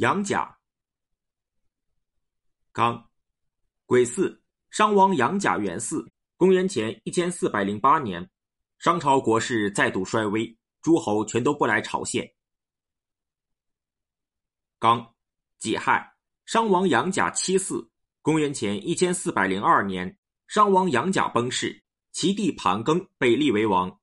杨甲。刚，癸巳，商王杨甲元嗣，公元前一千四百零八年，商朝国势再度衰微，诸侯全都不来朝献。刚，己亥，商王杨甲七嗣，公元前一千四百零二年，商王杨甲崩逝，其弟盘庚被立为王。